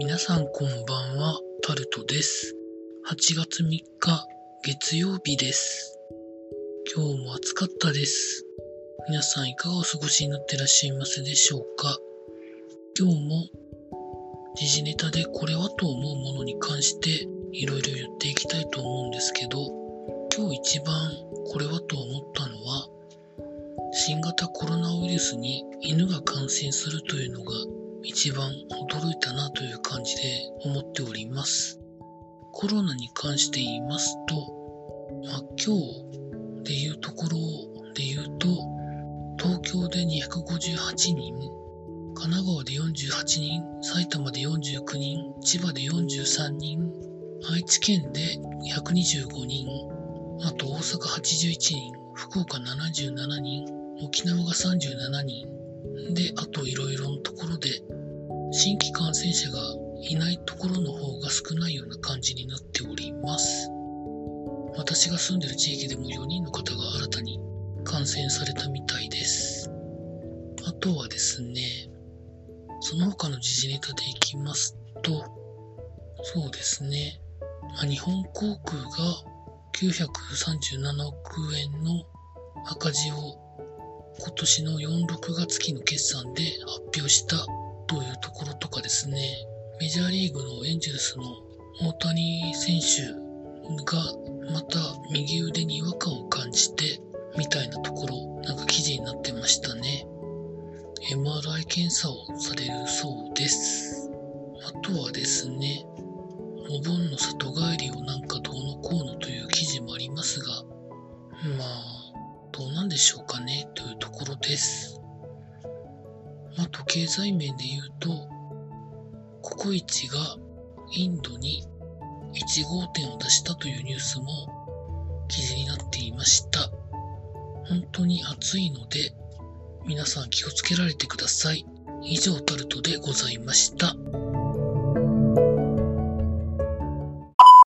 皆さんこんばんは、タルトです。8月3日、月曜日です。今日も暑かったです。皆さんいかがお過ごしになってらっしゃいますでしょうか？今日も時事ネタでこれはと思うものに関していろいろ言っていきたいと思うんですけど、今日一番これはと思ったのは、新型コロナウイルスに犬が感染するというのが一番驚いたなという感じで思っております。コロナに関して言いますと、まあ、今日でいうところで言うと、東京で258人、神奈川で48人、埼玉で49人、千葉で43人、愛知県で125人、あと大阪81人、福岡77人、沖縄が37人、で、あといろいろなところで、新規感染者がいないところの方が少ないような感じになっております。私が住んでる地域でも4人の方が新たに感染されたみたいです。あとはですね、その他の時事ネタでいきますと、そうですね、ま、日本航空が937億円の赤字を今年の4、6月期の決算で発表したというところとかですね、メジャーリーグのエンジェルスの大谷選手がまた右腕に違和感を感じてみたいなところ、なんか記事になってましたね。MRI 検査をされるそうです。あとはですね、お盆の里帰りをなんかどうのこうのという記事もありますが、まあ、どうなんでしょうかねというころです。あと経済面で言うと、ココイチがインドに1号店を出したというニュースも記事になっていました。本当に暑いので、皆さん気をつけられてください。以上タルトでございました。